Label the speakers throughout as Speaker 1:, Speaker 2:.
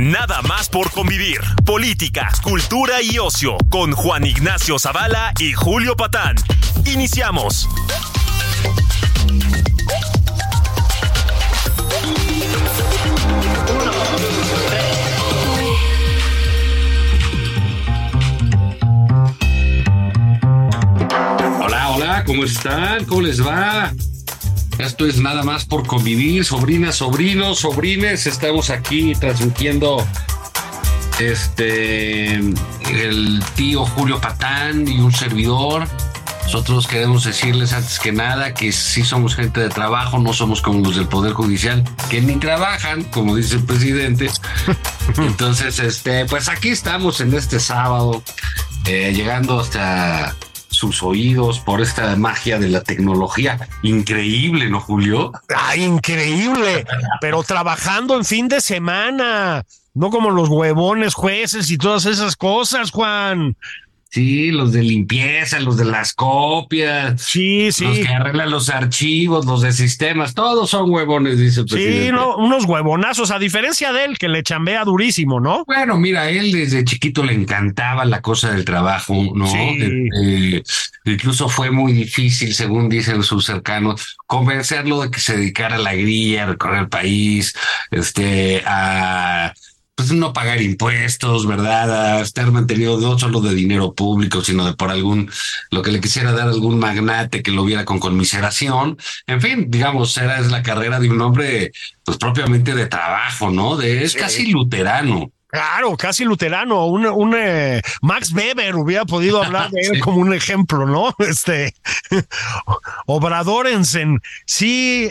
Speaker 1: Nada más por convivir. Política, cultura y ocio con Juan Ignacio Zavala y Julio Patán. Iniciamos.
Speaker 2: Hola, hola, ¿cómo están? ¿Cómo les va? Esto es nada más por convivir, sobrinas, sobrinos, sobrines. Estamos aquí transmitiendo este el tío Julio Patán y un servidor. Nosotros queremos decirles antes que nada que sí somos gente de trabajo, no somos como los del Poder Judicial, que ni trabajan, como dice el presidente. Entonces, este, pues aquí estamos en este sábado, eh, llegando hasta sus oídos por esta magia de la tecnología. Increíble, ¿no, Julio?
Speaker 3: Ah, increíble, pero trabajando en fin de semana, no como los huevones jueces y todas esas cosas, Juan.
Speaker 2: Sí, los de limpieza, los de las copias.
Speaker 3: Sí, sí.
Speaker 2: Los que arreglan los archivos, los de sistemas, todos son huevones, dice el presidente.
Speaker 3: Sí, no, unos huevonazos, a diferencia de él, que le chambea durísimo, ¿no?
Speaker 2: Bueno, mira, él desde chiquito le encantaba la cosa del trabajo, ¿no?
Speaker 3: Sí.
Speaker 2: Eh, incluso fue muy difícil, según dicen sus cercanos, convencerlo de que se dedicara a la grilla, a recorrer el país, este, a pues no pagar impuestos, ¿verdad? A estar mantenido no solo de dinero público, sino de por algún, lo que le quisiera dar algún magnate que lo viera con conmiseración. En fin, digamos, era es la carrera de un hombre, pues propiamente de trabajo, ¿no? De, es casi luterano.
Speaker 3: Claro, casi luterano. Un, un eh, Max Weber hubiera podido hablar de él
Speaker 2: Sí.
Speaker 3: como un ejemplo, ¿no? Este Obradorensen. Sí,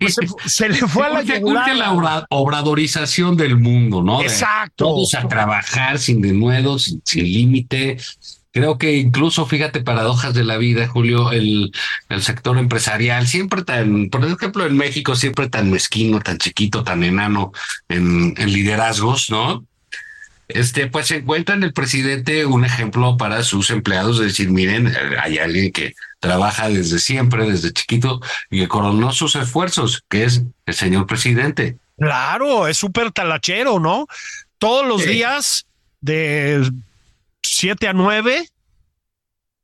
Speaker 3: pues se, se le fue a la
Speaker 2: urge la obra- obradorización del mundo, ¿no? De
Speaker 3: Exacto.
Speaker 2: Todos a trabajar sin denuedo, sin, sin límite. Creo que incluso, fíjate, paradojas de la vida, Julio, el, el sector empresarial, siempre tan, por ejemplo, en México, siempre tan mezquino, tan chiquito, tan enano en, en liderazgos, ¿no? Este, pues se encuentra en el presidente un ejemplo para sus empleados de decir, miren, hay alguien que trabaja desde siempre, desde chiquito, y que coronó sus esfuerzos, que es el señor presidente.
Speaker 3: Claro, es súper talachero, ¿no? Todos los
Speaker 2: Sí.
Speaker 3: días de 7 a 9,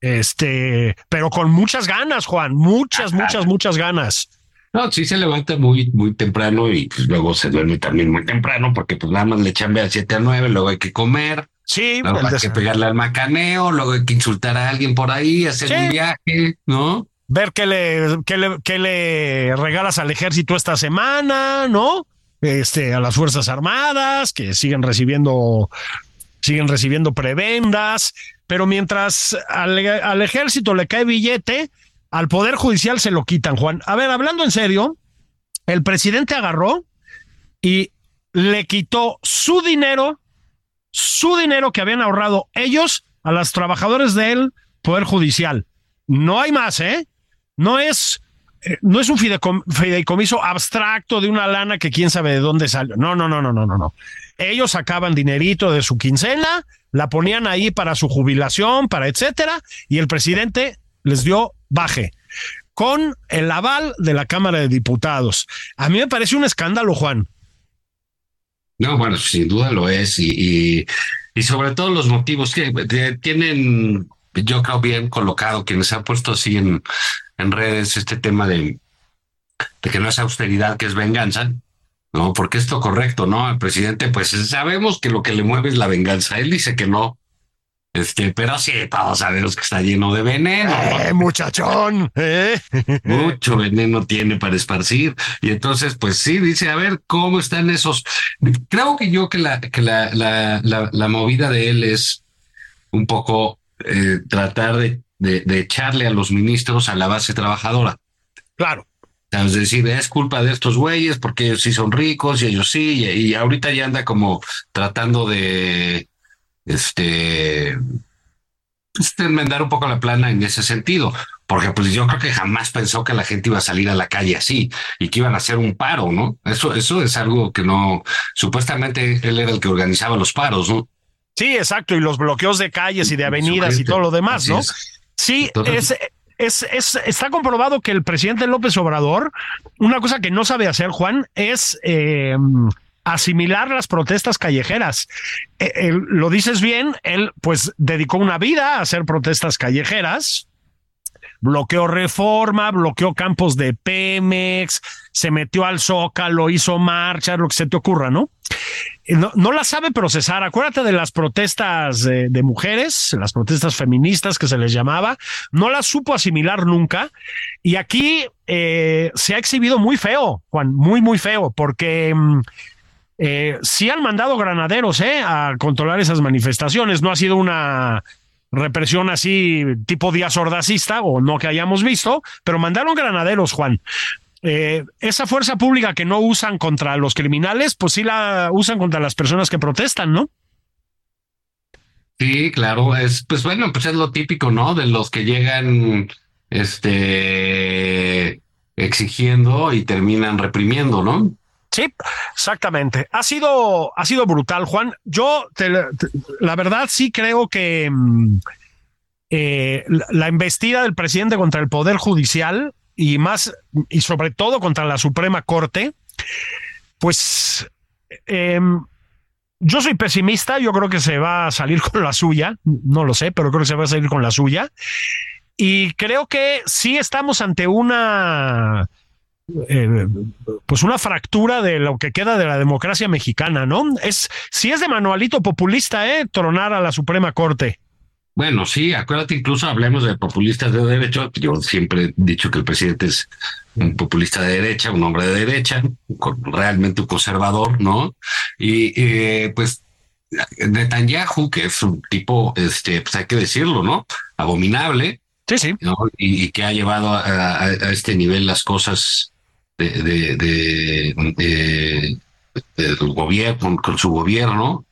Speaker 3: este, pero con muchas ganas, Juan, muchas,
Speaker 2: Ajá.
Speaker 3: muchas, muchas ganas.
Speaker 2: No, sí se levanta muy, muy temprano y pues, luego se duerme también muy temprano porque pues nada más le chambea a 7 a 9, luego hay que comer,
Speaker 3: Sí,
Speaker 2: luego
Speaker 3: el
Speaker 2: hay que pegarle al macaneo, luego hay que insultar a alguien por ahí, hacer
Speaker 3: Sí.
Speaker 2: un viaje, ¿no?
Speaker 3: ver qué le, qué le, qué le regalas al ejército esta semana, ¿no? Este, a las Fuerzas Armadas, que siguen recibiendo, siguen recibiendo prebendas, pero mientras al, al ejército le cae billete, al Poder Judicial se lo quitan, Juan. A ver, hablando en serio, el presidente agarró y le quitó su dinero, su dinero que habían ahorrado ellos a los trabajadores del Poder Judicial. No hay más, ¿eh? No es, eh, no es un fideicomiso abstracto de una lana que quién sabe de dónde salió. No, no, no, no, no, no, no. Ellos sacaban dinerito de su quincena, la ponían ahí para su jubilación, para etcétera, y el presidente les dio baje con el aval de la Cámara de Diputados. A mí me parece un escándalo, Juan.
Speaker 2: No, bueno, sin duda lo es y, y, sobre todo los motivos que tienen, yo creo bien colocado quienes han puesto así en, en redes este tema de, de que no es austeridad, que es venganza. No, porque es correcto, ¿no? El presidente, pues sabemos que lo que le mueve es la venganza. Él dice que no. Este, pero sí, todos sabemos que está lleno de veneno. ¿no?
Speaker 3: Eh, muchachón, ¿eh?
Speaker 2: Mucho veneno tiene para esparcir. Y entonces, pues sí, dice, a ver, ¿cómo están esos? Creo que yo que la, que la, la, la, la movida de él es un poco eh, tratar de, de, de echarle a los ministros a la base trabajadora.
Speaker 3: Claro.
Speaker 2: Es decir, es culpa de estos güeyes porque ellos sí son ricos y ellos sí, y, ahorita ya anda como tratando de, este, pues, enmendar un poco la plana en ese sentido, porque pues yo creo que jamás pensó que la gente iba a salir a la calle así y que iban a hacer un paro, ¿no? Eso, eso es algo que no, supuestamente él era el que organizaba los paros, ¿no?
Speaker 3: Sí, exacto, y los bloqueos de calles y de avenidas y todo lo demás, ¿no? Sí, es, es, es, está comprobado que el presidente López Obrador, una cosa que no sabe hacer, Juan, es eh, asimilar las protestas callejeras. Eh, lo dices bien, él pues dedicó una vida a hacer protestas callejeras, bloqueó reforma, bloqueó campos de Pemex, se metió al Zócalo, hizo marchas, lo que se te ocurra, ¿no? Eh, no, no la sabe procesar. Acuérdate de las protestas de, mujeres, las protestas feministas que se les llamaba, no las supo asimilar nunca. Y aquí eh, se ha exhibido muy feo, Juan, muy, muy feo, porque... Mm, eh, sí han mandado granaderos eh, a controlar esas manifestaciones. No ha sido una represión así tipo díaz ordacista o no que hayamos visto, pero mandaron granaderos, Juan. Eh, esa fuerza pública que no usan contra los criminales, pues sí la usan contra las personas que protestan, ¿no?
Speaker 2: Sí, claro, es pues bueno, pues es lo típico, ¿no? De los que llegan este exigiendo y terminan reprimiendo, ¿no?
Speaker 3: Sí, exactamente. Ha sido, ha sido brutal, Juan. Yo, la verdad, sí creo que mm, eh, la, embestida del presidente contra el Poder Judicial y más, y sobre todo contra la Suprema Corte, pues em, yo soy pesimista, yo creo que se va a salir con la suya, no lo sé, pero creo que se va a salir con la suya. Y creo que sí estamos ante una eh, pues una fractura de lo que queda de la democracia mexicana, ¿no? Es si es de manualito populista, ¿eh? Tronar a la Suprema Corte.
Speaker 2: Bueno, sí, acuérdate, incluso hablemos de populistas de derecho. Yo siempre he dicho que el presidente es un populista de derecha, un hombre de derecha, realmente un conservador, ¿no? Y eh, pues Netanyahu, que es un tipo, este, pues hay que decirlo, ¿no? Abominable.
Speaker 3: Sí, sí.
Speaker 2: Y, que ha llevado a, este nivel las cosas de, de, de, gobierno, con, su gobierno,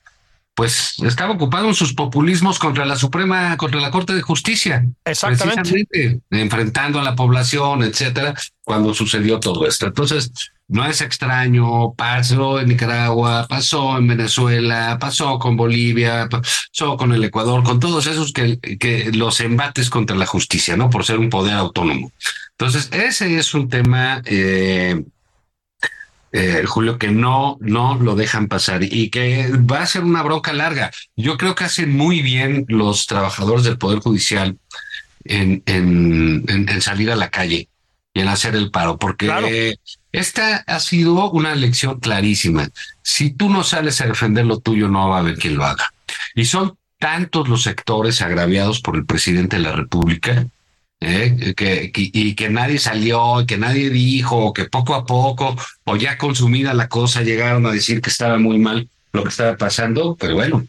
Speaker 2: pues estaba ocupado en sus populismos contra la Suprema, contra la Corte de Justicia.
Speaker 3: Exactamente.
Speaker 2: Enfrentando a la población, etcétera, cuando sucedió todo esto. Entonces, no es extraño, pasó en Nicaragua, pasó en Venezuela, pasó con Bolivia, pasó con el Ecuador, con todos esos que, los embates contra la justicia, ¿no? Por ser un poder autónomo. Entonces, ese es un tema, eh, eh, Julio, que no, no lo dejan pasar y que va a ser una bronca larga. Yo creo que hacen muy bien los trabajadores del Poder Judicial en, en, salir a la calle y en hacer el paro, porque esta ha sido una lección clarísima. Si tú no sales a defender lo tuyo, no va a haber quien lo haga. Y son tantos los sectores agraviados por el presidente de la República ¿eh? que, y que nadie salió, que nadie dijo, que poco a poco, o ya consumida la cosa, llegaron a decir que estaba muy mal lo que estaba pasando, pero bueno,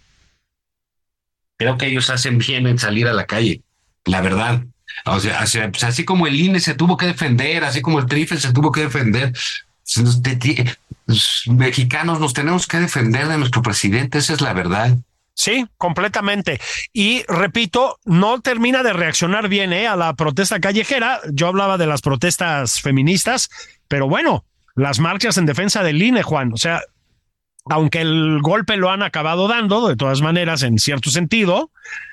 Speaker 2: creo que ellos hacen bien en salir a la calle, la verdad. O sea, pues, así, como el INE se tuvo que defender, así como el TRIFE se tuvo que defender, los mexicanos nos tenemos que defender de nuestro presidente, esa es la verdad.
Speaker 3: Sí, completamente. Y repito, no termina de reaccionar bien ¿eh? a la protesta callejera. Yo hablaba de las protestas feministas, pero bueno, las marchas en defensa del INE, Juan. O sea, aunque el golpe lo han acabado dando, de todas maneras, en cierto sentido.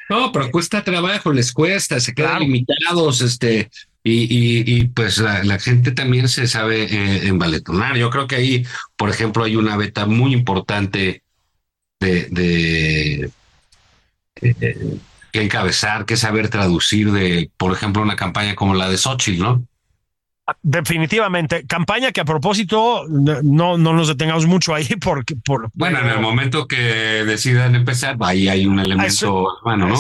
Speaker 2: No, pero cuesta trabajo, les cuesta, se quedan limitados, este, y, y, pues la, gente también se sabe eh, envaletonar. Yo creo que ahí, por ejemplo, hay una beta muy importante de, de eh, que encabezar, que saber traducir de, por ejemplo, una campaña como la de Xochitl, ¿no?
Speaker 3: Definitivamente, campaña que a propósito no, no nos detengamos mucho ahí porque por,
Speaker 2: bueno, en el momento que decidan empezar, ahí hay un elemento bueno, ¿no?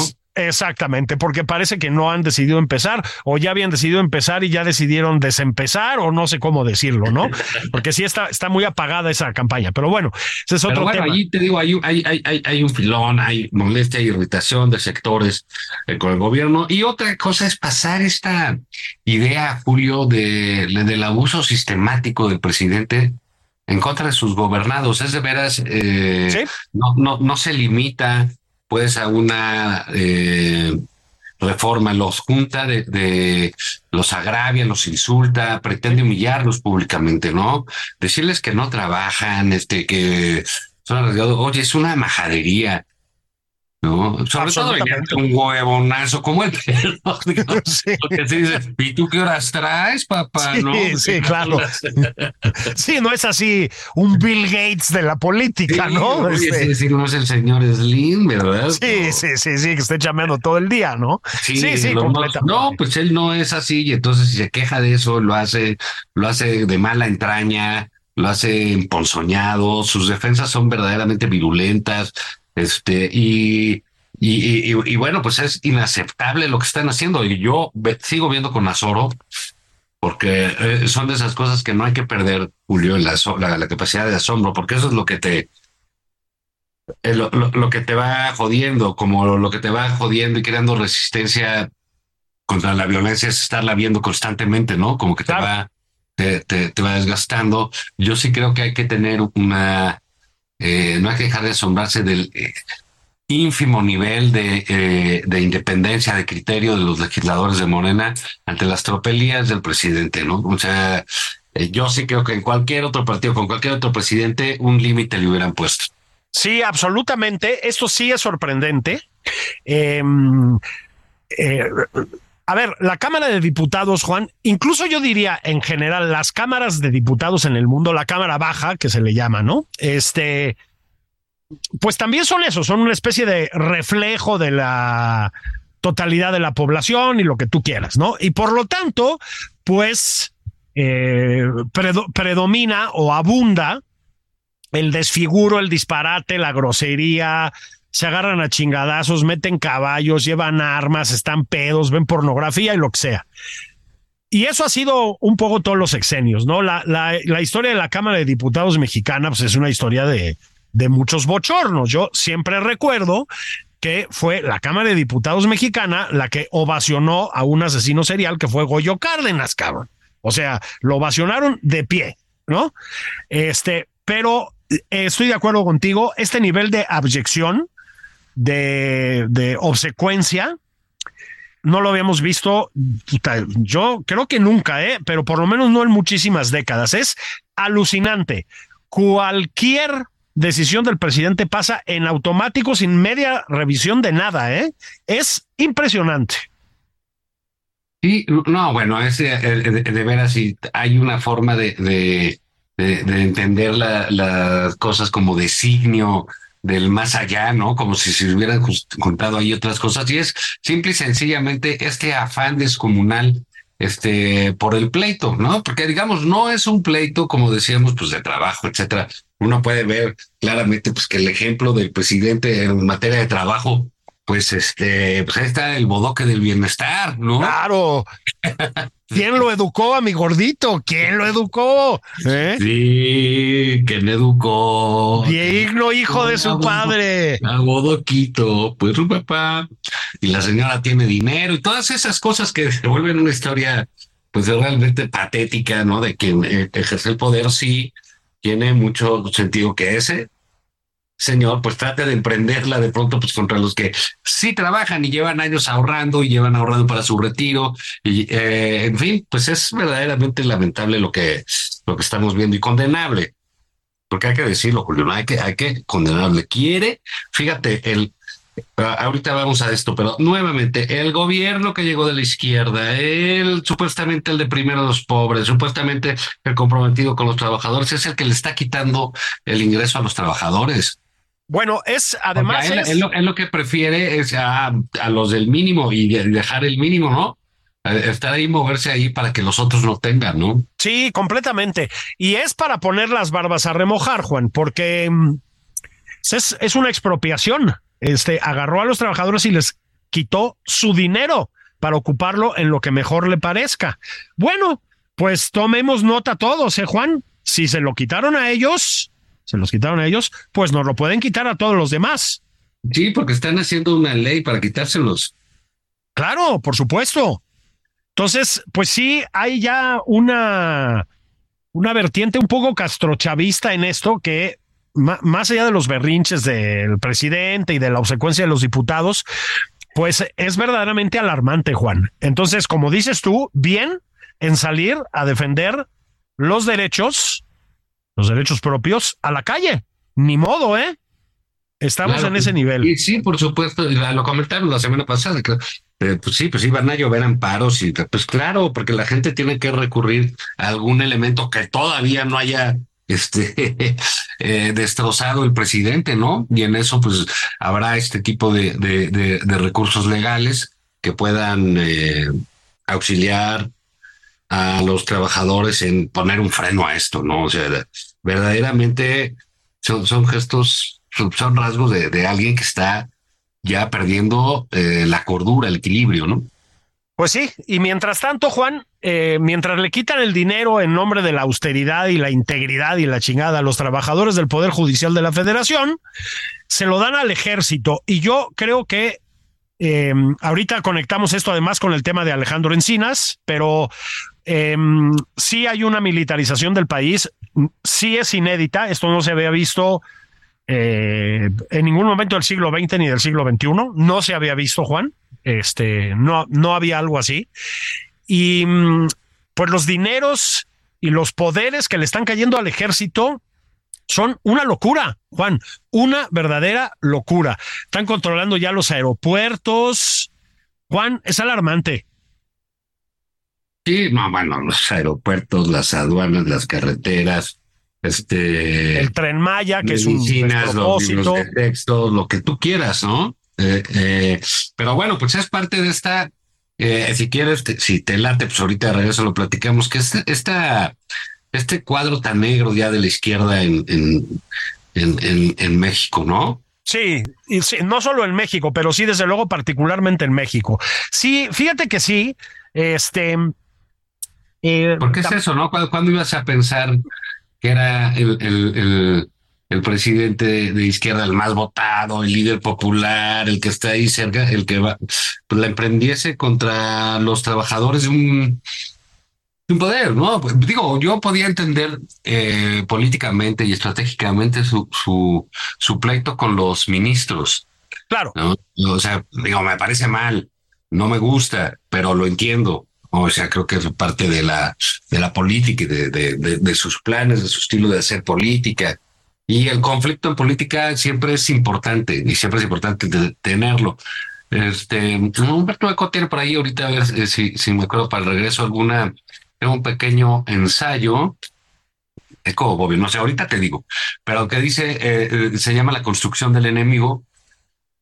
Speaker 3: Exactamente, porque parece que no han decidido empezar o ya habían decidido empezar y ya decidieron desempezar o no sé cómo decirlo, ¿no? Porque sí está, está muy apagada esa campaña, pero bueno, ese es otro
Speaker 2: bueno,
Speaker 3: tema.
Speaker 2: Ahí te digo, hay, hay, hay, hay, un filón, hay molestia, y irritación de sectores eh, con el gobierno y otra cosa es pasar esta idea, Julio, de, del abuso sistemático del presidente en contra de sus gobernados. Es de veras, eh, no, no, no se limita pues a una eh, reforma, los junta de, los agravia, los insulta, pretende humillarlos públicamente, ¿no? Decirles que no trabajan, este, que son arriesgados. Oye, es una majadería. ¿No? Sobre todo un huevonazo como el pelo. Porque se dice, ¿y tú qué horas traes, papá?
Speaker 3: Sí,
Speaker 2: ¿no?
Speaker 3: sí, claro. sí, no es así un Bill Gates de la política, ¿no?
Speaker 2: Oye,
Speaker 3: Este,
Speaker 2: sí, no es el señor Slim, ¿verdad?
Speaker 3: sí, sí, sí, sí, que esté chameando todo el día, ¿no? Sí, sí,
Speaker 2: no,
Speaker 3: completamente.
Speaker 2: no, pues él no es así y entonces si se queja de eso, lo hace, lo hace de mala entraña, lo hace emponzoñado, sus defensas son verdaderamente virulentas, este, y, y, y, y- y bueno, pues es inaceptable lo que están haciendo. Y yo ve- sigo viendo con azoro, porque eh, son de esas cosas que no hay que perder, Julio, la, aso- la, la capacidad de asombro, porque eso es lo que te, eh, lo, lo- lo que te va jodiendo, como lo, lo que te va jodiendo y creando resistencia contra la violencia es estarla viendo constantemente, ¿no? Como que te
Speaker 3: Claro.
Speaker 2: va, te, te, te va desgastando. Yo sí creo que hay que tener una, eh, no hay que dejar de asombrarse del eh, ínfimo nivel de, eh, de independencia de criterio de los legisladores de Morena ante las tropelías del presidente, ¿no? O sea, yo sí creo que en cualquier otro partido, con cualquier otro presidente, un límite le hubieran puesto.
Speaker 3: Sí, absolutamente. Esto sí es sorprendente. A ver, la Cámara de Diputados, Juan, incluso yo diría en general las cámaras de diputados en el mundo, la Cámara Baja, que se le llama, ¿no? Este, pues también son eso, son una especie de reflejo de la totalidad de la población y lo que tú quieras, ¿no? Y por lo tanto, pues eh, predo- predomina o abunda el desfiguro, el disparate, la grosería, se agarran a chingadazos, meten caballos, llevan armas, están pedos, ven pornografía y lo que sea. Y eso ha sido un poco todos los sexenios, ¿no? La, la, la historia de la Cámara de Diputados mexicana, pues es una historia de, de muchos bochornos. Yo siempre recuerdo que fue la Cámara de Diputados mexicana la que ovacionó a un asesino serial que fue Goyo Cárdenas, cabrón. O sea, lo ovacionaron de pie, ¿no? Este, pero eh, estoy de acuerdo contigo, este nivel de abyección, de, de obsecuencia, no lo habíamos visto, yo creo que nunca, ¿eh? pero por lo menos no en muchísimas décadas. Es alucinante. Cualquier decisión del presidente pasa en automático sin media revisión de nada, ¿eh? Es impresionante.
Speaker 2: Sí, no, bueno, es eh, de, veras, sí, hay una forma de, de, de, de entender la- las cosas como designio del más allá, ¿no? Como si se hubieran juntado ahí otras cosas. Y es simple y sencillamente este afán descomunal este, por el pleito, ¿no? Porque digamos, no es un pleito, como decíamos, pues de trabajo, etcétera. Uno puede ver claramente pues que el ejemplo del presidente en materia de trabajo, pues este, pues ahí está el bodoque del bienestar, ¿no?
Speaker 3: Claro. ¿Quién lo educó a mi gordito? ¿Quién lo educó? ¿Eh?
Speaker 2: Sí, me educó.
Speaker 3: Digno hijo de su padre.
Speaker 2: A Bodoquito, pues su papá. Y la señora tiene dinero y todas esas cosas que se vuelven una historia, pues realmente patética, ¿no? De quien eh, ejerce el poder, sí, tiene mucho sentido que ese señor, pues trate de emprenderla de pronto, pues contra los que sí trabajan y llevan años ahorrando y llevan ahorrando para su retiro. Y eh, en fin, pues es verdaderamente lamentable lo que, lo que estamos viendo y condenable porque hay que decirlo, Julio, hay que, hay que condenarle. Quiere, fíjate, el, ah, ahorita vamos a esto, pero nuevamente, el gobierno que llegó de la izquierda, el supuestamente el de primero los pobres, supuestamente el comprometido con los trabajadores, es el que le está quitando el ingreso a los trabajadores.
Speaker 3: Bueno, es además.
Speaker 2: Él,
Speaker 3: es-
Speaker 2: él lo, él lo que prefiere es a, a los del mínimo y de- dejar el mínimo, ¿no? Estar ahí, moverse ahí para que los otros no tengan, ¿no?
Speaker 3: Sí, completamente. Y es para poner las barbas a remojar, Juan, porque mm, es, es una expropiación. Este agarró a los trabajadores y les quitó su dinero para ocuparlo en lo que mejor le parezca. Bueno, pues tomemos nota todos, ¿eh, Juan? Si se lo quitaron a ellos, se los quitaron a ellos, pues nos lo pueden quitar a todos los demás.
Speaker 2: Sí, porque están haciendo una ley para quitárselos.
Speaker 3: Claro, por supuesto. Entonces, pues sí, hay ya una, una vertiente un poco castrochavista en esto que más allá de los berrinches del presidente y de la obsecuencia de los diputados, pues es verdaderamente alarmante, Juan. Entonces, como dices tú, bien en salir a defender los derechos, los derechos propios a la calle. Ni modo, ¿eh? Estamos en ese nivel.
Speaker 2: Y sí, por supuesto, lo comentaron la semana pasada. pues sí, pues iban a llover amparos y pues claro, porque la gente tiene que recurrir a algún elemento que todavía no haya este eh, destrozado el presidente, ¿no? Y en eso pues habrá este tipo de, de, recursos legales que puedan eh, auxiliar a los trabajadores en poner un freno a esto, ¿no? O sea, verdaderamente son, gestos, son, rasgos de, alguien que está ya perdiendo eh, la cordura, el equilibrio, ¿no?
Speaker 3: Pues sí, y mientras tanto, Juan, eh, mientras le quitan el dinero en nombre de la austeridad y la integridad y la chingada a los trabajadores del Poder Judicial de la Federación, se lo dan al ejército. Y yo creo que eh, ahorita conectamos esto además con el tema de Alejandro Encinas, pero eh, sí hay una militarización del país, sí es inédita, esto no se había visto en ningún momento del siglo XX ni del siglo XXI, no se había visto, Juan. Este, no, no había algo así. Y mm, pues los dineros y los poderes que le están cayendo al ejército son una locura, Juan, una verdadera locura. Están controlando ya los aeropuertos. Juan, es alarmante.
Speaker 2: Sí, no, bueno, los aeropuertos, las aduanas, las carreteras, este
Speaker 3: el tren Maya, que es un los libros
Speaker 2: de texto, lo que tú quieras, ¿no? Eh, eh, pero bueno, pues es parte de esta, eh, si quieres, si te late, pues ahorita de regreso lo platicamos, que este, esta, este cuadro tan negro ya de la izquierda en, en, en, en México, ¿no?
Speaker 3: Sí, y sí, no solo en México, pero sí, desde luego, particularmente en México. Sí, fíjate que sí, este...
Speaker 2: Eh, Porque es eso, ¿no? ¿Cuándo, ibas a pensar que era el, el el presidente de, izquierda, el más votado, el líder popular, el que está ahí cerca, el que va, pues la emprendiese contra los trabajadores de un, un poder, ¿no? Digo, yo podía entender eh, políticamente y estratégicamente su, su, su pleito con los ministros.
Speaker 3: Claro.
Speaker 2: O sea, digo, me parece mal, no me gusta, pero lo entiendo. O sea, creo que es parte de la, de la política y de, de, de sus planes, de su estilo de hacer política. Y el conflicto en política siempre es importante y siempre es importante tenerlo. Este, Humberto Eco tiene por ahí ahorita, a ver eh, si, si me acuerdo para el regreso, alguna, un pequeño ensayo. Eco, Bobby, no sé, ahorita te digo, pero que dice, eh, eh, se llama La construcción del enemigo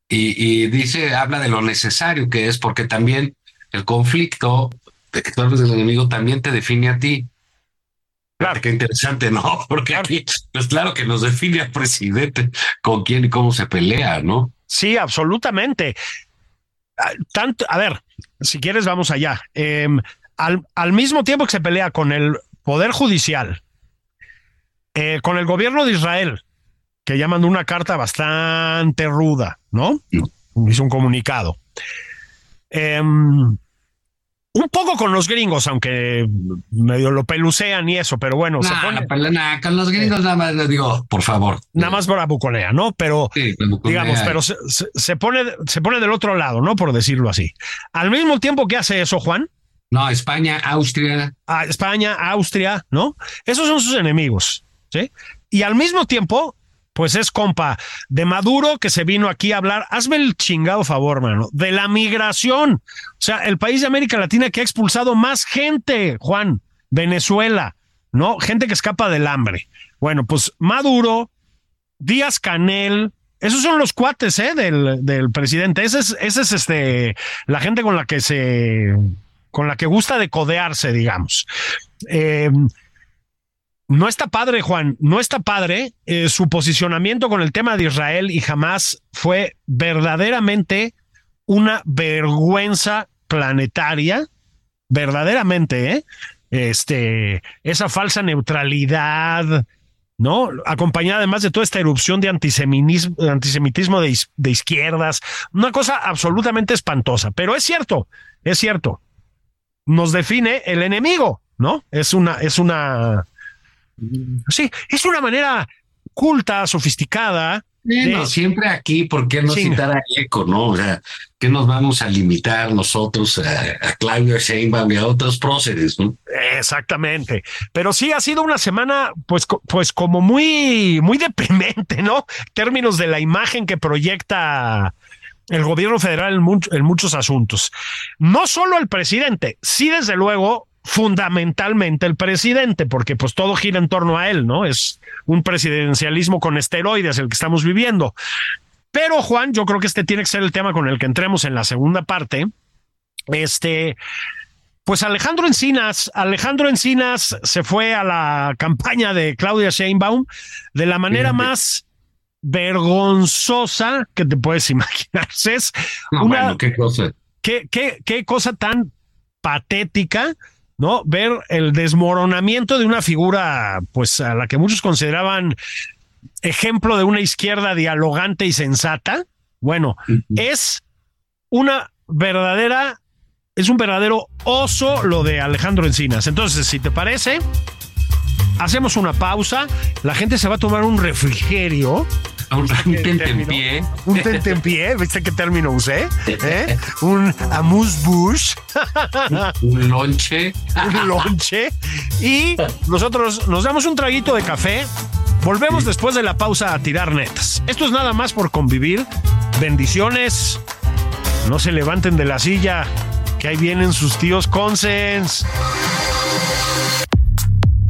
Speaker 2: y, y, dice, habla de lo necesario que es, porque también el conflicto de que tú eres del enemigo también te define a ti. Claro. Qué interesante, ¿no? Porque aquí, pues claro que nos define al presidente con quién y cómo se pelea, ¿no?
Speaker 3: Sí, absolutamente. Ah, tanto, a ver, si quieres, vamos allá. Em, al, al, mismo tiempo que se pelea con el Poder Judicial, eh, con el gobierno de Israel, que ya mandó una carta bastante ruda, ¿no? Hizo un comunicado. Eh, un poco con los gringos, aunque medio lo pelucean y eso, pero bueno,
Speaker 2: se pone. con los gringos nada más les digo, por favor.
Speaker 3: Nada más para buconea, ¿no? Pero digamos, pero se, pone, se pone del otro lado, ¿no? Por decirlo así. Al mismo tiempo que hace eso, Juan.
Speaker 2: No, España, Austria.
Speaker 3: A España, Austria, ¿no? Esos son sus enemigos, ¿sí? Y al mismo tiempo pues es compa de Maduro que se vino aquí a hablar. Hazme el chingado favor, mano, de la migración. O sea, el país de América Latina que ha expulsado más gente, Juan, Venezuela, ¿no? Gente que escapa del hambre. Bueno, pues Maduro, Díaz Canel, esos son los cuates, ¿eh? Del, del presidente. Ese es, ese es este, la gente con la que se, con la que gusta de codearse, digamos. Eh, no está padre, Juan, no está padre. Eh, su posicionamiento con el tema de Israel y jamás fue verdaderamente una vergüenza planetaria, verdaderamente, ¿eh? Este, esa falsa neutralidad, ¿no? Acompañada además de toda esta erupción de antisemitismo, de, de izquierdas, una cosa absolutamente espantosa. Pero es cierto, es cierto, nos define el enemigo, ¿no? Es una, es una, sí, es una manera culta, sofisticada,
Speaker 2: bueno, siempre aquí, ¿por qué no citar a ECO, no? O sea, ¿qué nos vamos a limitar nosotros a, a Claudio Sheinbaum y a otros próceres, no?
Speaker 3: Exactamente. Pero sí ha sido una semana, pues, pues como muy, muy deprimente, ¿no? En términos de la imagen que proyecta el gobierno federal en, en muchos asuntos. No solo el presidente, sí, desde luego, fundamentalmente el presidente, porque pues todo gira en torno a él, ¿no? Es un presidencialismo con esteroides el que estamos viviendo. Pero Juan, yo creo que este tiene que ser el tema con el que entremos en la segunda parte. Este, pues Alejandro Encinas, Alejandro Encinas se fue a la campaña de Claudia Sheinbaum de la manera más vergonzosa que te puedes imaginar. Es
Speaker 2: una, qué cosa.
Speaker 3: Qué, qué, qué cosa tan patética ¿no? Ver el desmoronamiento de una figura, pues a la que muchos consideraban ejemplo de una izquierda dialogante y sensata. Bueno, es una verdadera, es un verdadero oso lo de Alejandro Encinas. Entonces, si te parece, hacemos una pausa, la gente se va a tomar un refrigerio
Speaker 2: un, tentempié.
Speaker 3: Un tentempié, ¿viste qué término usé? ¿Eh? Un amuse-bouche.
Speaker 2: un lonche.
Speaker 3: un lonche. Y nosotros nos damos un traguito de café. Volvemos después de la pausa a tirar netas. Esto es nada más por convivir. Bendiciones. No se levanten de la silla, que ahí vienen sus tíos Consens.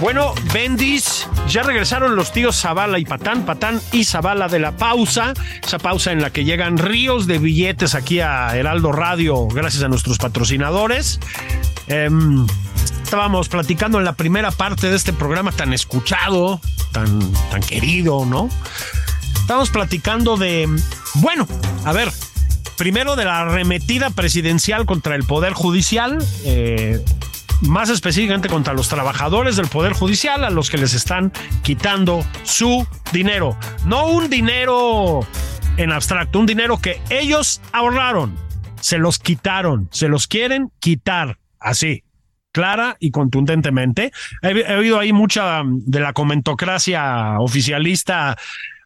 Speaker 3: Bueno, Bendis, ya regresaron los tíos Zavala y Patán, Patán y Zavala de la pausa, esa pausa en la que llegan ríos de billetes aquí a Heraldo Radio, gracias a nuestros patrocinadores. Em, estábamos platicando en la primera parte de este programa tan escuchado, tan, tan querido, ¿no? Estábamos platicando de, bueno, a ver, primero de la arremetida presidencial contra el Poder Judicial. Eh, más específicamente contra los trabajadores del Poder Judicial a los que les están quitando su dinero. No un dinero en abstracto, un dinero que ellos ahorraron, se los quitaron, se los quieren quitar, así, clara y contundentemente. He, habido ahí mucha de la comentocracia oficialista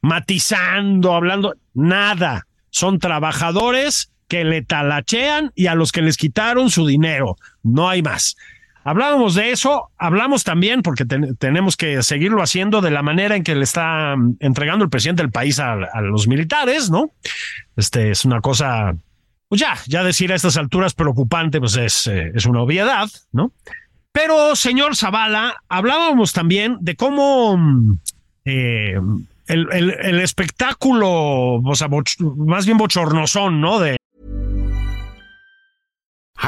Speaker 3: matizando, hablando, nada, son trabajadores que le talachean y a los que les quitaron su dinero, no hay más. Hablábamos de eso, hablamos también, porque tenemos que seguirlo haciendo de la manera en que le está mm, entregando el presidente del país a, los militares, ¿no? Este es una cosa, pues ya, ya decir a estas alturas preocupante, pues es, eh, es una obviedad, ¿no? Pero, señor Zavala, hablábamos también de cómo mm, eh, el, el, espectáculo, o sea, más bien bochornosón, ¿no? De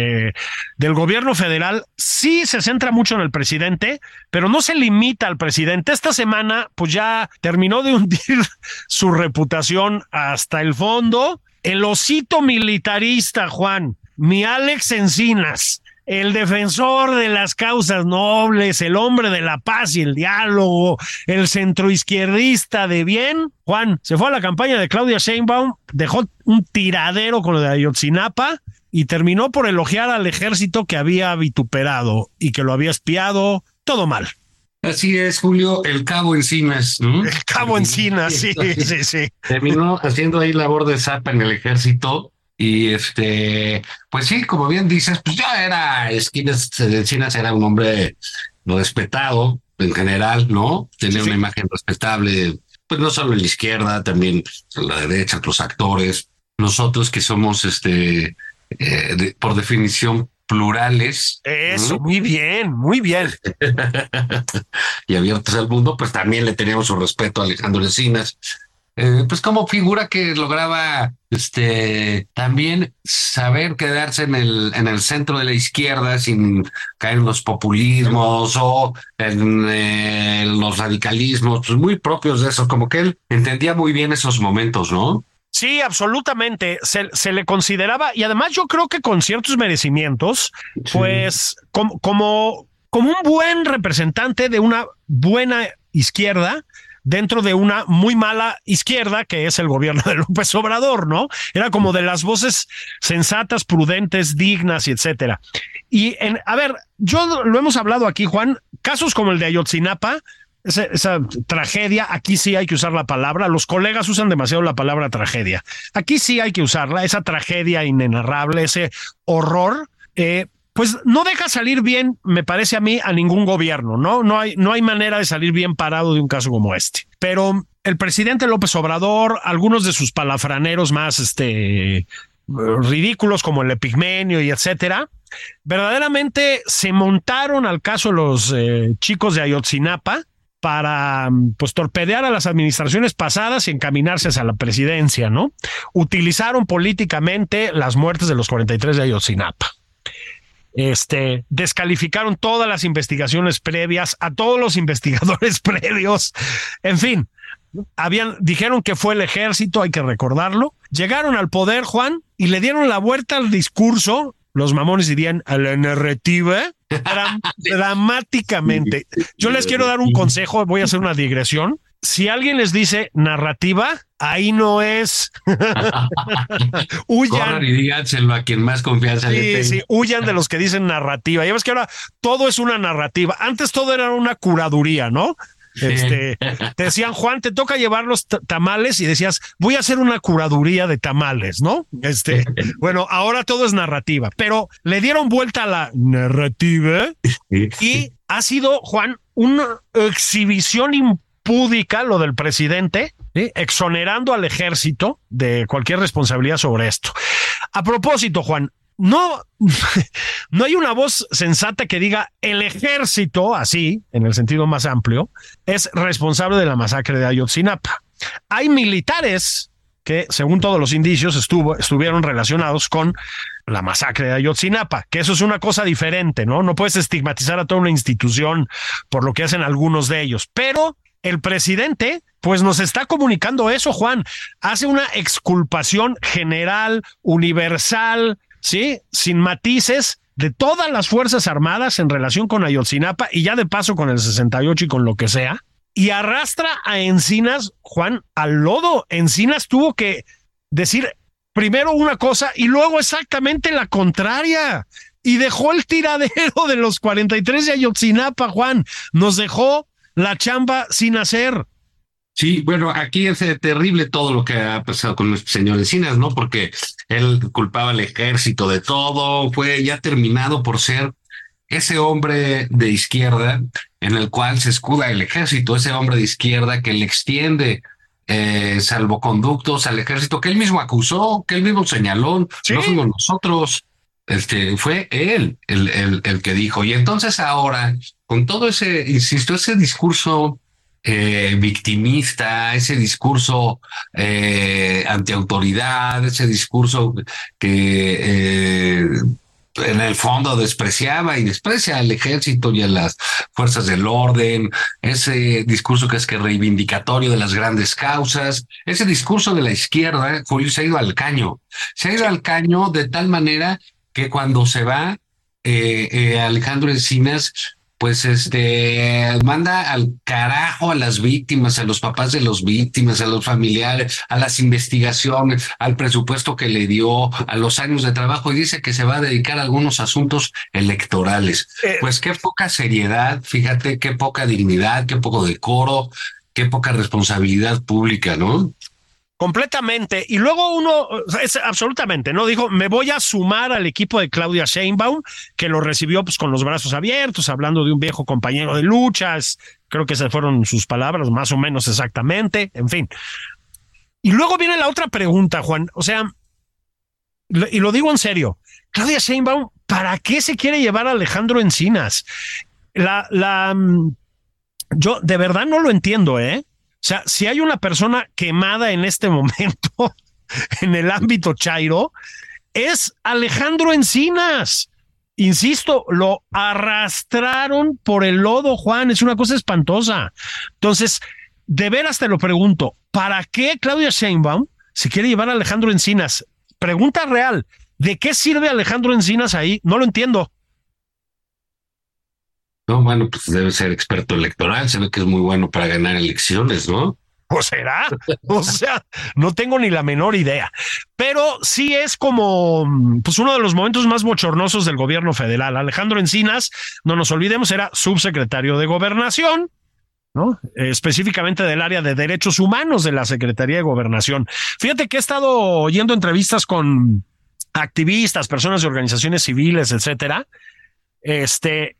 Speaker 3: Eh, del gobierno federal sí se centra mucho en el presidente, pero no se limita al presidente. Esta semana, pues ya terminó de hundir su reputación hasta el fondo. El osito militarista, Juan, mi Alex Encinas, el defensor de las causas nobles, el hombre de la paz y el diálogo, el centroizquierdista de bien. Juan, se fue a la campaña de Claudia Sheinbaum, dejó un tiradero con lo de Ayotzinapa y terminó por elogiar al ejército que había vituperado y que lo había espiado, todo mal.
Speaker 2: Así es, Julio, el cabo Encinas, ¿no?
Speaker 3: El cabo Encinas, sí, sí, sí.
Speaker 2: Terminó haciendo ahí labor de zapa en el ejército y este, pues sí, como bien dices, pues ya era Esquinas Encinas era un hombre respetado en general, ¿no? Tenía una imagen respetable, pues no solo en la izquierda, también en la derecha, los actores, nosotros que somos este eh, por definición plurales.
Speaker 3: Eso, muy bien, muy bien.
Speaker 2: y abiertos al mundo, pues también le teníamos su respeto a Alejandro Encinas. Eh, pues como figura que lograba este también saber quedarse en el en el centro de la izquierda sin caer en los populismos o en eh, los radicalismos pues muy propios de eso como que él entendía muy bien esos momentos no
Speaker 3: Sí, absolutamente. Se, se, le consideraba, y además yo creo que con ciertos merecimientos, pues como, como, como un buen representante de una buena izquierda, dentro de una muy mala izquierda que es el gobierno de López Obrador, ¿no? Era como de las voces sensatas, prudentes, dignas y etcétera. Y en, a ver, yo lo hemos hablado aquí, Juan, casos como el de Ayotzinapa, esa, esa, tragedia, aquí sí hay que usar la palabra, los colegas usan demasiado la palabra tragedia, aquí sí hay que usarla, esa tragedia inenarrable, ese horror, eh, pues no deja salir bien, me parece a mí, a ningún gobierno, ¿no? No hay, no hay manera de salir bien parado de un caso como este. Pero el presidente López Obrador, algunos de sus palafraneros más, este, ridículos como el Epigmenio y etcétera, verdaderamente se montaron al caso los eh, chicos de Ayotzinapa para pues torpedear a las administraciones pasadas y encaminarse hacia la presidencia, ¿no? Utilizaron políticamente las muertes de los 43 de Ayotzinapa. Este, descalificaron todas las investigaciones previas, a todos los investigadores previos, en fin, habían, dijeron que fue el ejército, hay que recordarlo, llegaron al poder, Juan, y le dieron la vuelta al discurso, los mamones dirían a la narrativa, dramáticamente. Yo les quiero dar un consejo, voy a hacer una digresión. Si alguien les dice narrativa, ahí no es.
Speaker 2: huyan. y díganselo a quien más confianza
Speaker 3: sí,
Speaker 2: le tenga.
Speaker 3: Sí, huyan de los que dicen narrativa. Ya ves que ahora todo es una narrativa. Antes todo era una curaduría, ¿no? Este, te decían, Juan, te toca llevar los tamales y decías, voy a hacer una curaduría de tamales, ¿no? Este, bueno, ahora todo es narrativa, pero le dieron vuelta a la narrativa y ha sido, Juan, una exhibición impúdica lo del presidente, ¿sí? exonerando al ejército de cualquier responsabilidad sobre esto. A propósito, Juan, no, no hay una voz sensata que diga el ejército, así, en el sentido más amplio, es responsable de la masacre de Ayotzinapa. Hay militares que, según todos los indicios, estuvo, estuvieron relacionados con la masacre de Ayotzinapa, que eso es una cosa diferente, ¿no? No puedes estigmatizar a toda una institución por lo que hacen algunos de ellos, pero el presidente pues nos está comunicando eso, Juan. Hace una exculpación general, universal, ¿sí? Sin matices de todas las Fuerzas Armadas en relación con Ayotzinapa y ya de paso con el 68 y con lo que sea. Y arrastra a Encinas, Juan, al lodo. Encinas tuvo que decir primero una cosa y luego exactamente la contraria. Y dejó el tiradero de los 43 de Ayotzinapa, Juan. Nos dejó la chamba sin hacer.
Speaker 2: Sí, bueno, aquí es terrible todo lo que ha pasado con nuestro señor Encinas, ¿no? Porque él culpaba al ejército de todo, fue ya terminado por ser ese hombre de izquierda en el cual se escuda el ejército, ese hombre de izquierda que le extiende eh, salvoconductos al ejército, que él mismo acusó, que él mismo señaló, ¿Sí? no fuimos nosotros, este, fue él el, el, el que dijo. Y entonces ahora, con todo ese, insisto, ese discurso eh, victimista, ese discurso eh, antiautoridad, ese discurso que eh, en el fondo despreciaba y desprecia al ejército y a las fuerzas del orden, ese discurso que es que reivindicatorio de las grandes causas, ese discurso de la izquierda, Julio, se ha ido al caño, se ha ido al caño de tal manera que cuando se va eh, eh, Alejandro Encinas pues este manda al carajo a las víctimas, a los papás de los víctimas, a los familiares, a las investigaciones, al presupuesto que le dio, a los años de trabajo y dice que se va a dedicar a algunos asuntos electorales.
Speaker 3: Eh,
Speaker 2: pues qué poca seriedad, fíjate, qué poca dignidad, qué poco decoro, qué poca responsabilidad pública, ¿no?
Speaker 3: Completamente. Y luego uno, es absolutamente, ¿no? Dijo, me voy a sumar al equipo de Claudia Sheinbaum, que lo recibió pues con los brazos abiertos, hablando de un viejo compañero de luchas. Creo que esas fueron sus palabras, más o menos exactamente. En fin. Y luego viene la otra pregunta, Juan. O sea, y lo digo en serio, Claudia Sheinbaum, ¿para qué se quiere llevar a Alejandro Encinas? La, la, mm, yo de verdad no lo entiendo, ¿eh? O sea, si hay una persona quemada en este momento en el ámbito Chairo, es Alejandro Encinas. Insisto, lo arrastraron por el lodo, Juan. Es una cosa espantosa. Entonces, de veras te lo pregunto, ¿para qué Claudia Sheinbaum se quiere llevar a Alejandro Encinas? Pregunta real, ¿de qué sirve Alejandro Encinas ahí? No lo entiendo.
Speaker 2: No, bueno, pues debe ser experto electoral, se ve que es muy bueno para ganar elecciones, ¿no?
Speaker 3: ¿O será? O sea, no tengo ni la menor idea. Pero sí es como pues uno de los momentos más bochornosos del gobierno federal. Alejandro Encinas, no nos olvidemos, era subsecretario de Gobernación, ¿no? específicamente del área de derechos humanos de la Secretaría de Gobernación. Fíjate que he estado oyendo entrevistas con activistas, personas de organizaciones civiles, etcétera. Este,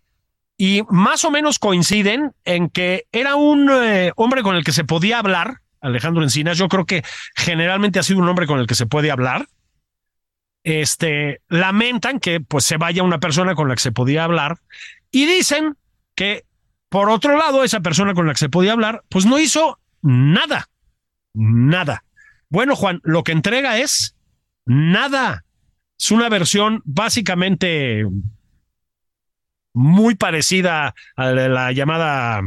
Speaker 3: y más o menos coinciden en que era un eh, hombre con el que se podía hablar, Alejandro Encinas. Yo creo que generalmente ha sido un hombre con el que se puede hablar. Este lamentan que pues se vaya una persona con la que se podía hablar y dicen que por otro lado esa persona con la que se podía hablar pues no hizo nada, nada. Bueno, Juan, lo que entrega es nada. Es una versión básicamente muy parecida a la llamada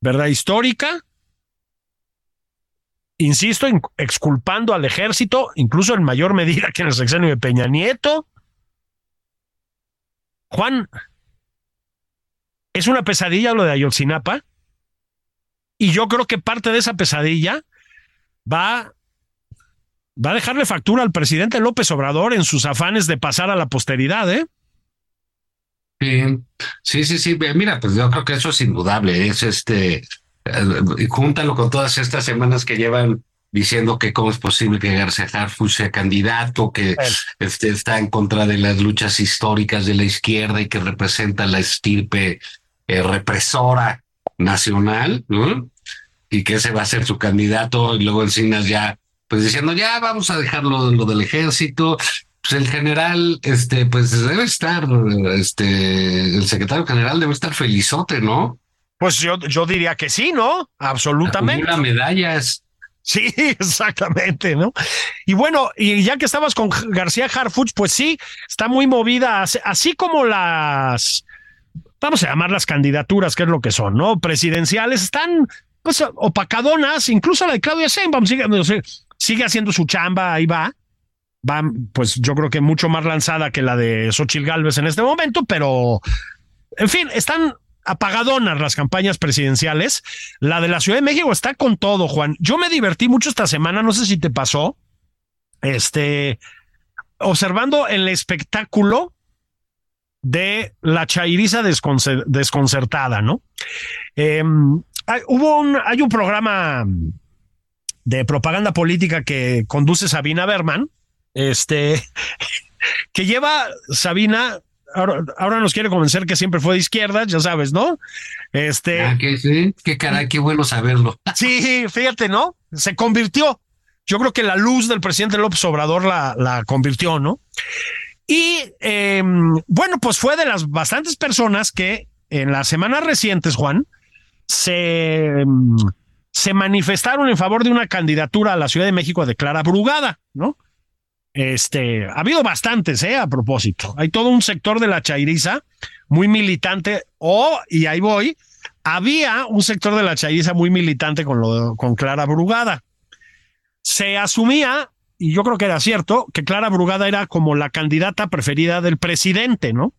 Speaker 3: verdad histórica. Insisto, exculpando al ejército, incluso en mayor medida que en el sexenio de Peña Nieto. Juan, es una pesadilla lo de Ayotzinapa. Y yo creo que parte de esa pesadilla va, va a dejarle factura al presidente López Obrador en sus afanes de pasar a la posteridad, ¿eh?
Speaker 2: Sí, sí, sí, Mira, pues yo creo que eso es indudable. Es este, eh, júntalo con todas estas semanas que llevan diciendo que cómo es posible que García Harfuch sea candidato, que este, está en contra de las luchas históricas de la izquierda y que representa la estirpe eh, represora nacional, ¿no? Y que ese va a ser su candidato, y luego Encinas ya, pues diciendo, ya vamos a dejarlo lo del ejército, pues el general, este, pues debe estar, este, el secretario general debe estar felizote, ¿no?
Speaker 3: Pues yo, yo diría que sí, ¿no? Absolutamente.
Speaker 2: Las medallas.
Speaker 3: Sí, exactamente, ¿no? Y bueno, y ya que estabas con García Harfuch, pues sí, está muy movida, así como las, vamos a llamar las candidaturas, que es lo que son, ¿no? Presidenciales, están pues opacadonas, incluso la de Claudia Sheinbaum sigue, sigue haciendo su chamba, ahí va va, pues yo creo que mucho más lanzada que la de Xochil Gálvez en este momento, pero en fin, están apagadonas las campañas presidenciales. La de la Ciudad de México está con todo, Juan. Yo me divertí mucho esta semana, no sé si te pasó, este, observando el espectáculo de la chairiza desconcertada, ¿no? Em, hubo un, hay un programa de propaganda política que conduce Sabina Berman, este, que lleva Sabina, ahora, nos quiere convencer que siempre fue de izquierda, ya sabes, ¿no? Este.
Speaker 2: Ah, que sí, qué caray, qué bueno saberlo.
Speaker 3: Sí, fíjate, ¿no? Se convirtió. Yo creo que la luz del presidente López Obrador la, la convirtió, ¿no? Y em, bueno, pues fue de las bastantes personas que en las semanas recientes, Juan, se, em, se manifestaron en favor de una candidatura a la Ciudad de México de Clara Brugada, ¿no? Este, ha habido bastantes, ¿eh? A propósito. Hay todo un sector de la chairiza muy militante, o, y ahí voy, había un sector de la chairiza muy militante con, lo, con Clara Brugada. Se asumía, y yo creo que era cierto, que Clara Brugada era como la candidata preferida del presidente, ¿no?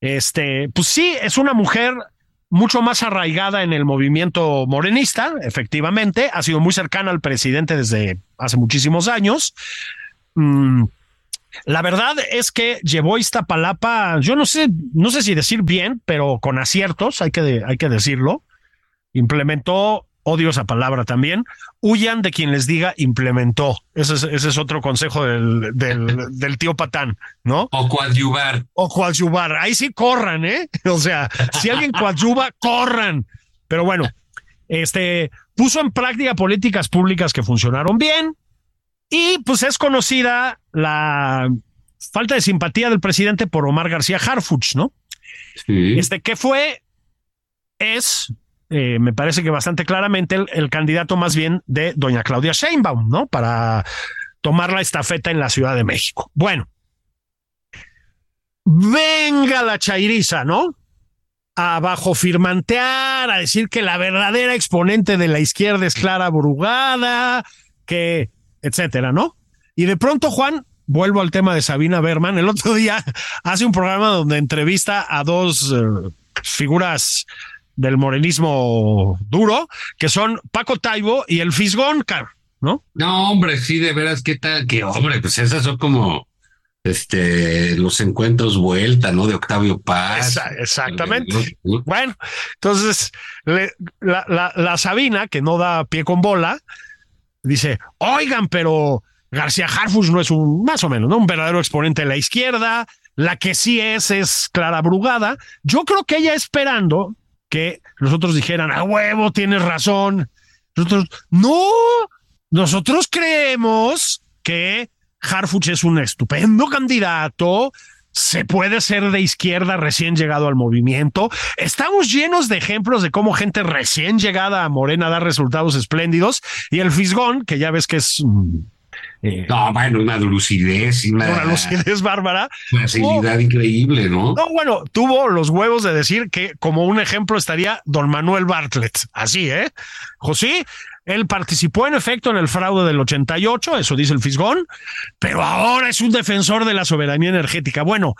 Speaker 3: Este, pues sí, es una mujer mucho más arraigada en el movimiento morenista, efectivamente, ha sido muy cercana al presidente desde hace muchísimos años. Mm, la verdad es que llevó Iztapalapa, yo no sé, no sé si decir bien, pero con aciertos, hay que, hay que decirlo. Implementó odio esa palabra también, huyan de quien les diga implementó. Ese es, ese es otro consejo del, del, del, tío Patán, ¿no?
Speaker 2: O coadyuvar.
Speaker 3: O coadyuvar. Ahí sí corran, ¿eh? O sea, si alguien coadyuva, corran. Pero bueno, este puso en práctica políticas públicas que funcionaron bien y pues es conocida la falta de simpatía del presidente por Omar García Harfuch, ¿no? Sí. Este, que fue, es eh, me parece que bastante claramente el, candidato más bien de doña Claudia Sheinbaum, ¿no? Para tomar la estafeta en la Ciudad de México. Bueno, venga la chairiza, ¿no? A bajo firmantear, a decir que la verdadera exponente de la izquierda es Clara Brugada, que, etcétera, ¿no? Y de pronto, Juan, vuelvo al tema de Sabina Berman. El otro día hace un programa donde entrevista a dos eh, figuras del morenismo duro, que son Paco Taibo y el Fisgón, ¿no?
Speaker 2: No, hombre, sí, de veras, ¿qué tal? Que hombre, pues esas son como este los encuentros vuelta, ¿no? De Octavio Paz.
Speaker 3: exactamente. Bueno, entonces la, la, la Sabina, que no da pie con bola, dice, oigan, pero García Harfus no es un, más o menos, ¿no? Un verdadero exponente de la izquierda. La que sí es, es Clara Brugada. Yo creo que ella esperando que nosotros dijeran, a huevo, tienes razón. Nosotros, no, nosotros creemos que Harfuch es un estupendo candidato, se puede ser de izquierda recién llegado al movimiento. Estamos llenos de ejemplos de cómo gente recién llegada a Morena da resultados espléndidos y el Fisgón, que ya ves que es
Speaker 2: eh, no, bueno, una lucidez y una,
Speaker 3: lucidez bárbara.
Speaker 2: Facilidad increíble, ¿no?
Speaker 3: No, bueno, tuvo los huevos de decir que como un ejemplo estaría don Manuel Bartlett. Así, ¿eh? José, él participó en efecto en el fraude del 88, eso dice el Fisgón, pero ahora es un defensor de la soberanía energética. Bueno,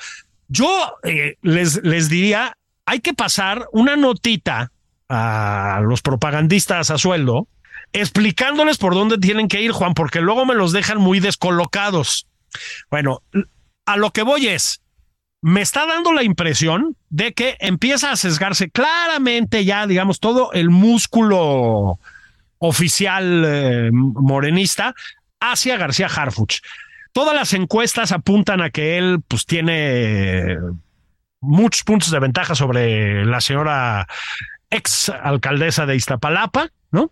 Speaker 3: yo eh, les, les diría, hay que pasar una notita a los propagandistas a sueldo explicándoles por dónde tienen que ir, Juan, porque luego me los dejan muy descolocados. Bueno, a lo que voy es, me está dando la impresión de que empieza a sesgarse claramente ya, digamos, todo el músculo oficial eh, morenista hacia García Harfuch. Todas las encuestas apuntan a que él pues tiene muchos puntos de ventaja sobre la señora ex alcaldesa de Iztapalapa, ¿no?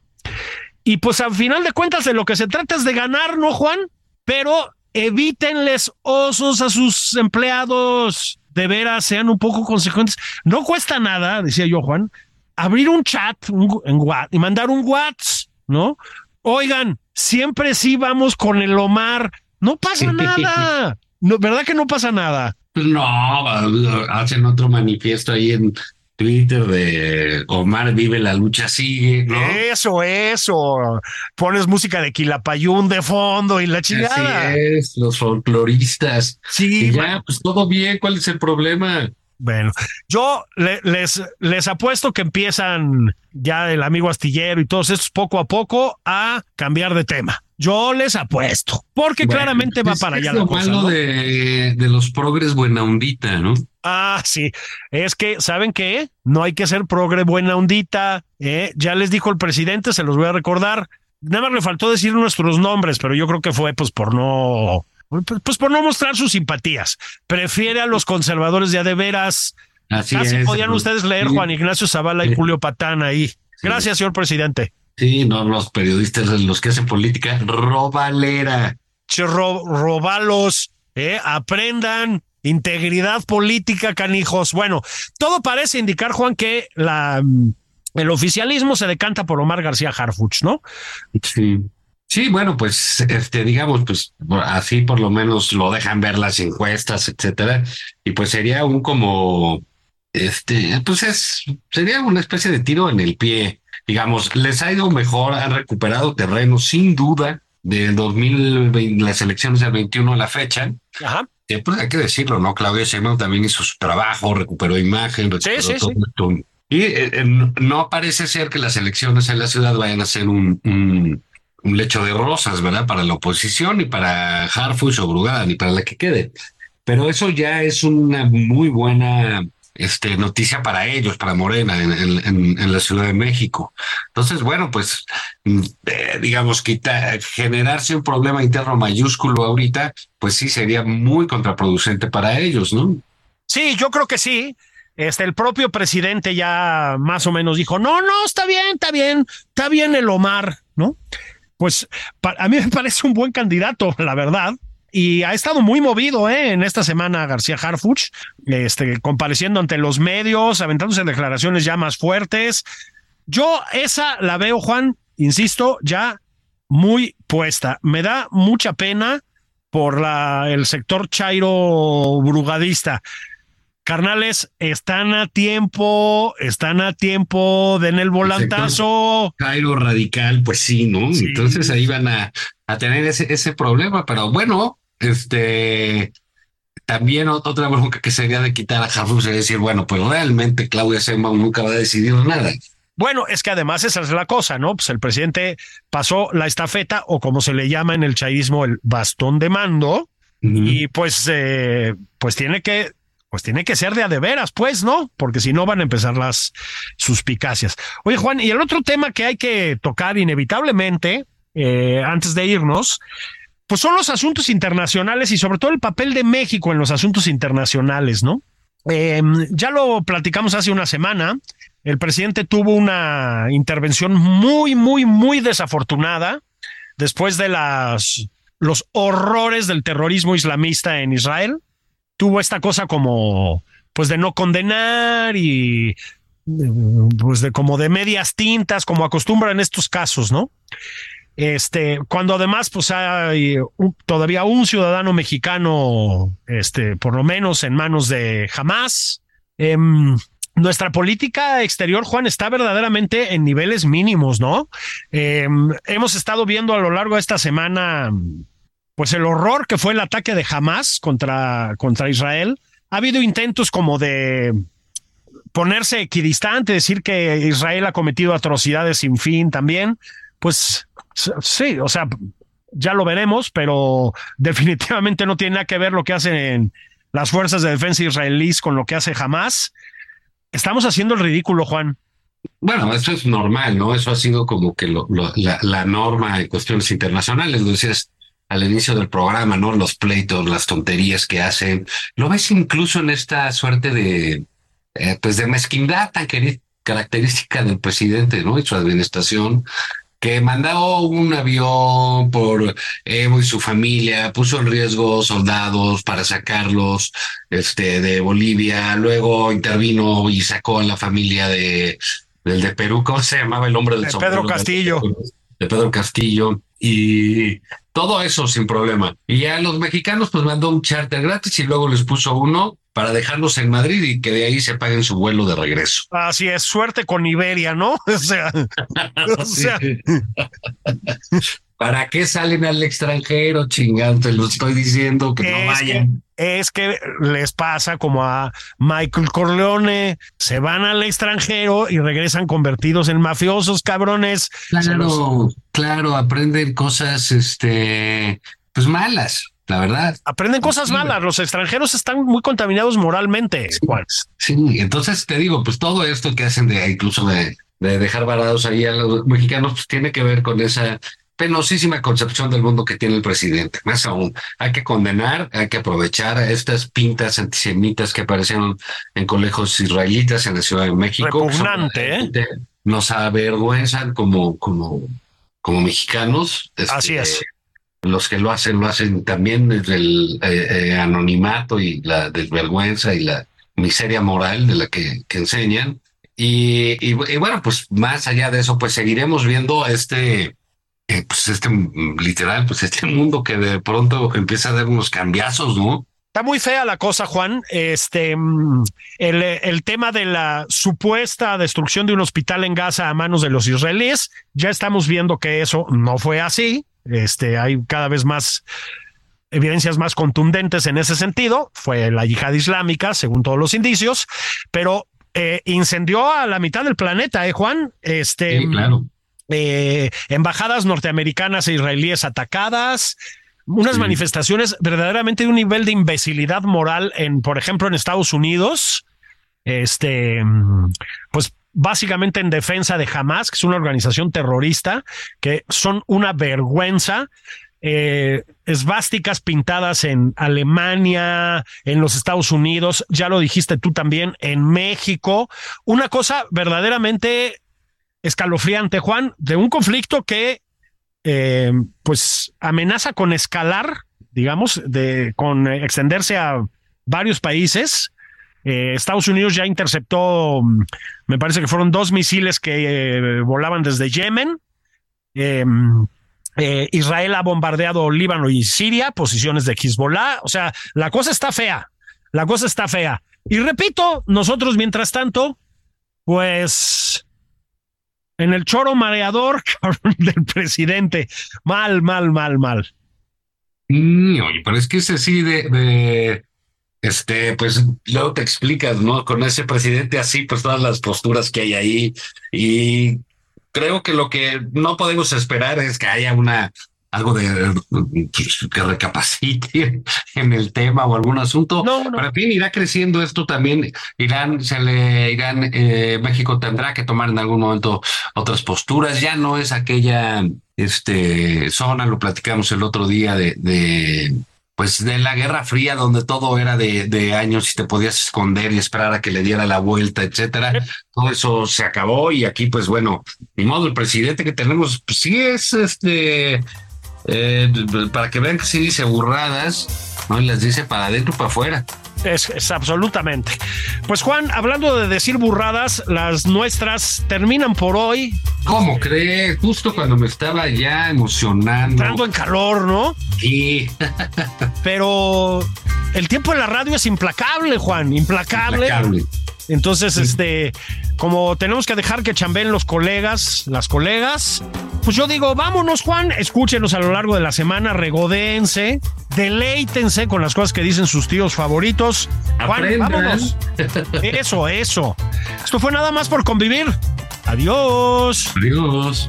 Speaker 3: Y pues al final de cuentas de lo que se trata es de ganar, ¿no, Juan? Pero evítenles osos a sus empleados. De veras, sean un poco consecuentes. No cuesta nada, decía yo, Juan, abrir un chat en, y mandar un WhatsApp, ¿no? Oigan, siempre sí vamos con el Omar. No pasa nada. No, ¿Verdad que no pasa nada?
Speaker 2: No, hacen otro manifiesto ahí en Twitter de Omar vive la lucha sigue, ¿no?
Speaker 3: Eso, eso. Pones música de Quilapayún de fondo y la chingada.
Speaker 2: Así es, los folcloristas. Sí. ya, pues todo bien, ¿cuál es el problema?
Speaker 3: Bueno, yo les, les apuesto que empiezan ya el amigo astillero y todos estos poco a poco a cambiar de tema. Yo les apuesto, porque claramente va para allá.
Speaker 2: Es lo malo de, de, los progres buena ondita, ¿no?
Speaker 3: Ah, sí. Es que, ¿saben qué? No hay que ser progre buena ondita. ¿eh? Ya les dijo el presidente, se los voy a recordar. Nada más le faltó decir nuestros nombres, pero yo creo que fue pues por no pues por no mostrar sus simpatías. Prefiere a los conservadores de de veras. Así Casi podían ustedes leer Juan Ignacio Zavala y Julio Patán ahí. Gracias, señor presidente.
Speaker 2: Sí, no, los periodistas, los que hacen política, robalera.
Speaker 3: Che, robalos, eh, aprendan integridad política, canijos. Bueno, todo parece indicar, Juan, que la, el oficialismo se decanta por Omar García Harfuch, ¿no?
Speaker 2: Sí. Sí, bueno, pues este, digamos, pues así por lo menos lo dejan ver las encuestas, etcétera, y pues sería un como, este, pues es, sería una especie de tiro en el pie, digamos, les ha ido mejor, han recuperado terreno sin duda de 2020, las elecciones del 21 a la fecha, Sí, pues hay que decirlo, ¿no? Claudia Sheinbaum también hizo su trabajo, recuperó imagen, recuperó
Speaker 3: sí, sí,
Speaker 2: todo esto. Y eh, eh, no parece ser que las elecciones en la ciudad vayan a ser un, un, un lecho de rosas, ¿verdad? Para la oposición, ni para Harfush o Brugada, ni para la que quede. Pero eso ya es una muy buena este, noticia para ellos, para Morena, en, en, en la Ciudad de México. Entonces, bueno, pues, mm, eh, digamos, quitar, generarse un problema interno mayúsculo ahorita, pues sí sería muy contraproducente para ellos, ¿no?
Speaker 3: Sí, yo creo que sí. Este, el propio presidente ya más o menos dijo, no, no, está bien, está bien, está bien el Omar, ¿no? Pues a mí me parece un buen candidato, la verdad y ha estado muy movido ¿eh? en esta semana García Harfuch, este, compareciendo ante los medios, aventándose declaraciones ya más fuertes. Yo esa la veo, Juan, insisto, ya muy puesta. Me da mucha pena por la, el sector chairo brugadista. Carnales, están a tiempo, están a tiempo, den el volantazo.
Speaker 2: Chairo radical, pues sí, ¿no? Sí. Entonces ahí van a, a tener ese, ese problema, pero bueno, este, también otra bronca que sería de quitar a Harfuch es decir, bueno, pues realmente Claudia Sheinbaum nunca va a decidir nada.
Speaker 3: Bueno, es que además esa es la cosa, ¿no? Pues el presidente pasó la estafeta o como se le llama en el chaísmo el bastón de mando uh -huh. y pues eh, pues tiene que pues tiene que ser de a de veras, pues, ¿no? Porque si no van a empezar las suspicacias. Oye, Juan, y el otro tema que hay que tocar inevitablemente eh, antes de irnos pues son los asuntos internacionales y sobre todo el papel de México en los asuntos internacionales, ¿no? Eh, ya lo platicamos hace una semana. El presidente tuvo una intervención muy, muy, muy desafortunada después de las, los horrores del terrorismo islamista en Israel. Tuvo esta cosa como, pues, de no condenar y, pues, de como de medias tintas, como acostumbra en estos casos, ¿no? Este, cuando además, pues hay todavía un ciudadano mexicano, este, por lo menos en manos de Hamas. Eh, nuestra política exterior, Juan, está verdaderamente en niveles mínimos, ¿no? Eh, hemos estado viendo a lo largo de esta semana, pues el horror que fue el ataque de Hamas contra, contra Israel. Ha habido intentos como de ponerse equidistante, decir que Israel ha cometido atrocidades sin fin también. Pues Sí, o sea, ya lo veremos, pero definitivamente no tiene nada que ver lo que hacen las fuerzas de defensa israelíes con lo que hace Hamas. Estamos haciendo el ridículo, Juan.
Speaker 2: Bueno, eso es normal, ¿no? Eso ha sido como que lo, lo, la, la, norma en cuestiones internacionales. Lo decías al inicio del programa, ¿no? Los pleitos, las tonterías que hacen. Lo ves incluso en esta suerte de, eh, pues de mezquindad tan característica del presidente, ¿no? Y su administración que mandó un avión por Evo y su familia, puso en riesgo soldados para sacarlos este, de Bolivia, luego intervino y sacó a la familia de, del de Perú, ¿cómo se llamaba el hombre del
Speaker 3: de Pedro Castillo?
Speaker 2: De Pedro Castillo, y todo eso sin problema. Y a los mexicanos pues mandó un charter gratis y luego les puso uno para dejarlos en Madrid y que de ahí se paguen su vuelo de regreso.
Speaker 3: Así es, suerte con Iberia, ¿no? O sea, o sea.
Speaker 2: ¿Para qué salen al extranjero, chingado? Te lo estoy diciendo, que es no vayan.
Speaker 3: Es que les pasa como a Michael Corleone, se van al extranjero y regresan convertidos en mafiosos, cabrones.
Speaker 2: Claro, los... claro, aprenden cosas, este, pues malas la verdad.
Speaker 3: Aprenden cosas sí, malas, los extranjeros están muy contaminados moralmente.
Speaker 2: Sí, sí, entonces te digo, pues todo esto que hacen de incluso de, de dejar varados ahí a los mexicanos, pues tiene que ver con esa penosísima concepción del mundo que tiene el presidente. Más aún, hay que condenar, hay que aprovechar estas pintas antisemitas que aparecieron en colegios israelitas en la Ciudad de México.
Speaker 3: Repugnante, ¿eh?
Speaker 2: Nos avergüenzan como, como, como mexicanos.
Speaker 3: Este, Así es
Speaker 2: los que lo hacen lo hacen también desde el eh, eh, anonimato y la desvergüenza y la miseria moral de la que, que enseñan. Y, y, y, bueno, pues más allá de eso, pues seguiremos viendo este, eh, pues este literal, pues este mundo que de pronto empieza a dar unos cambiazos, ¿no?
Speaker 3: Está muy fea la cosa, Juan. Este, el, el, tema de la supuesta destrucción de un hospital en Gaza a manos de los israelíes, ya estamos viendo que eso no fue así. Este, hay cada vez más evidencias más contundentes en ese sentido fue la yihad islámica, según todos los indicios, pero eh, incendió a la mitad del planeta, ¿eh, Juan? Este,
Speaker 2: sí, claro.
Speaker 3: Eh, embajadas norteamericanas e israelíes atacadas, unas manifestaciones verdaderamente de un nivel de imbecilidad moral en, por ejemplo, en Estados Unidos, este, pues básicamente en defensa de Hamas, que es una organización terrorista, que son una vergüenza. Eh, esvásticas pintadas en Alemania, en los Estados Unidos, ya lo dijiste tú también, en México. Una cosa verdaderamente escalofriante, Juan, de un conflicto que eh, pues amenaza con escalar, digamos, de con extenderse a varios países. Eh, Estados Unidos ya interceptó, me parece que fueron dos misiles que eh, volaban desde Yemen. Em, Israel ha bombardeado Líbano y Siria, posiciones de Hezbollah. O sea, la cosa está fea. La cosa está fea. Y repito, nosotros mientras tanto, pues en el choro mareador del presidente. Mal, mal, mal, mal.
Speaker 2: Oye, pero es que ese sí de, de, este, pues luego te explicas, ¿no? Con ese presidente así, pues todas las posturas que hay ahí. Y creo que lo que no podemos esperar es que haya una algo de que recapacite en el tema o algún asunto. No, no. Pero en fin, irá creciendo esto también. Irán, se le irán, eh, México tendrá que tomar en algún momento otras posturas. Ya no es aquella este zona, lo platicamos el otro día de, de pues de la Guerra Fría, donde todo era de, de, años y te podías esconder y esperar a que le diera la vuelta, etcétera. Todo eso se acabó y aquí, pues bueno, ni modo, el presidente que tenemos, pues sí es este eh, para que vean que sí dice burradas, no las dice para adentro para afuera.
Speaker 3: Es, es, absolutamente. Pues Juan, hablando de decir burradas, las nuestras terminan por hoy.
Speaker 2: ¿Cómo crees? Justo cuando me estaba ya emocionando.
Speaker 3: Entrando en calor, ¿no?
Speaker 2: Sí.
Speaker 3: Pero el tiempo en la radio es implacable, Juan, implacable. Implacable. Entonces, este, como tenemos que dejar que chambeen los colegas, las colegas, pues yo digo, vámonos, Juan, escúchenos a lo largo de la semana, regodéense, deleítense con las cosas que dicen sus tíos favoritos. Juan, vámonos. Eso, eso. Esto fue nada más por convivir. Adiós.
Speaker 2: Adiós.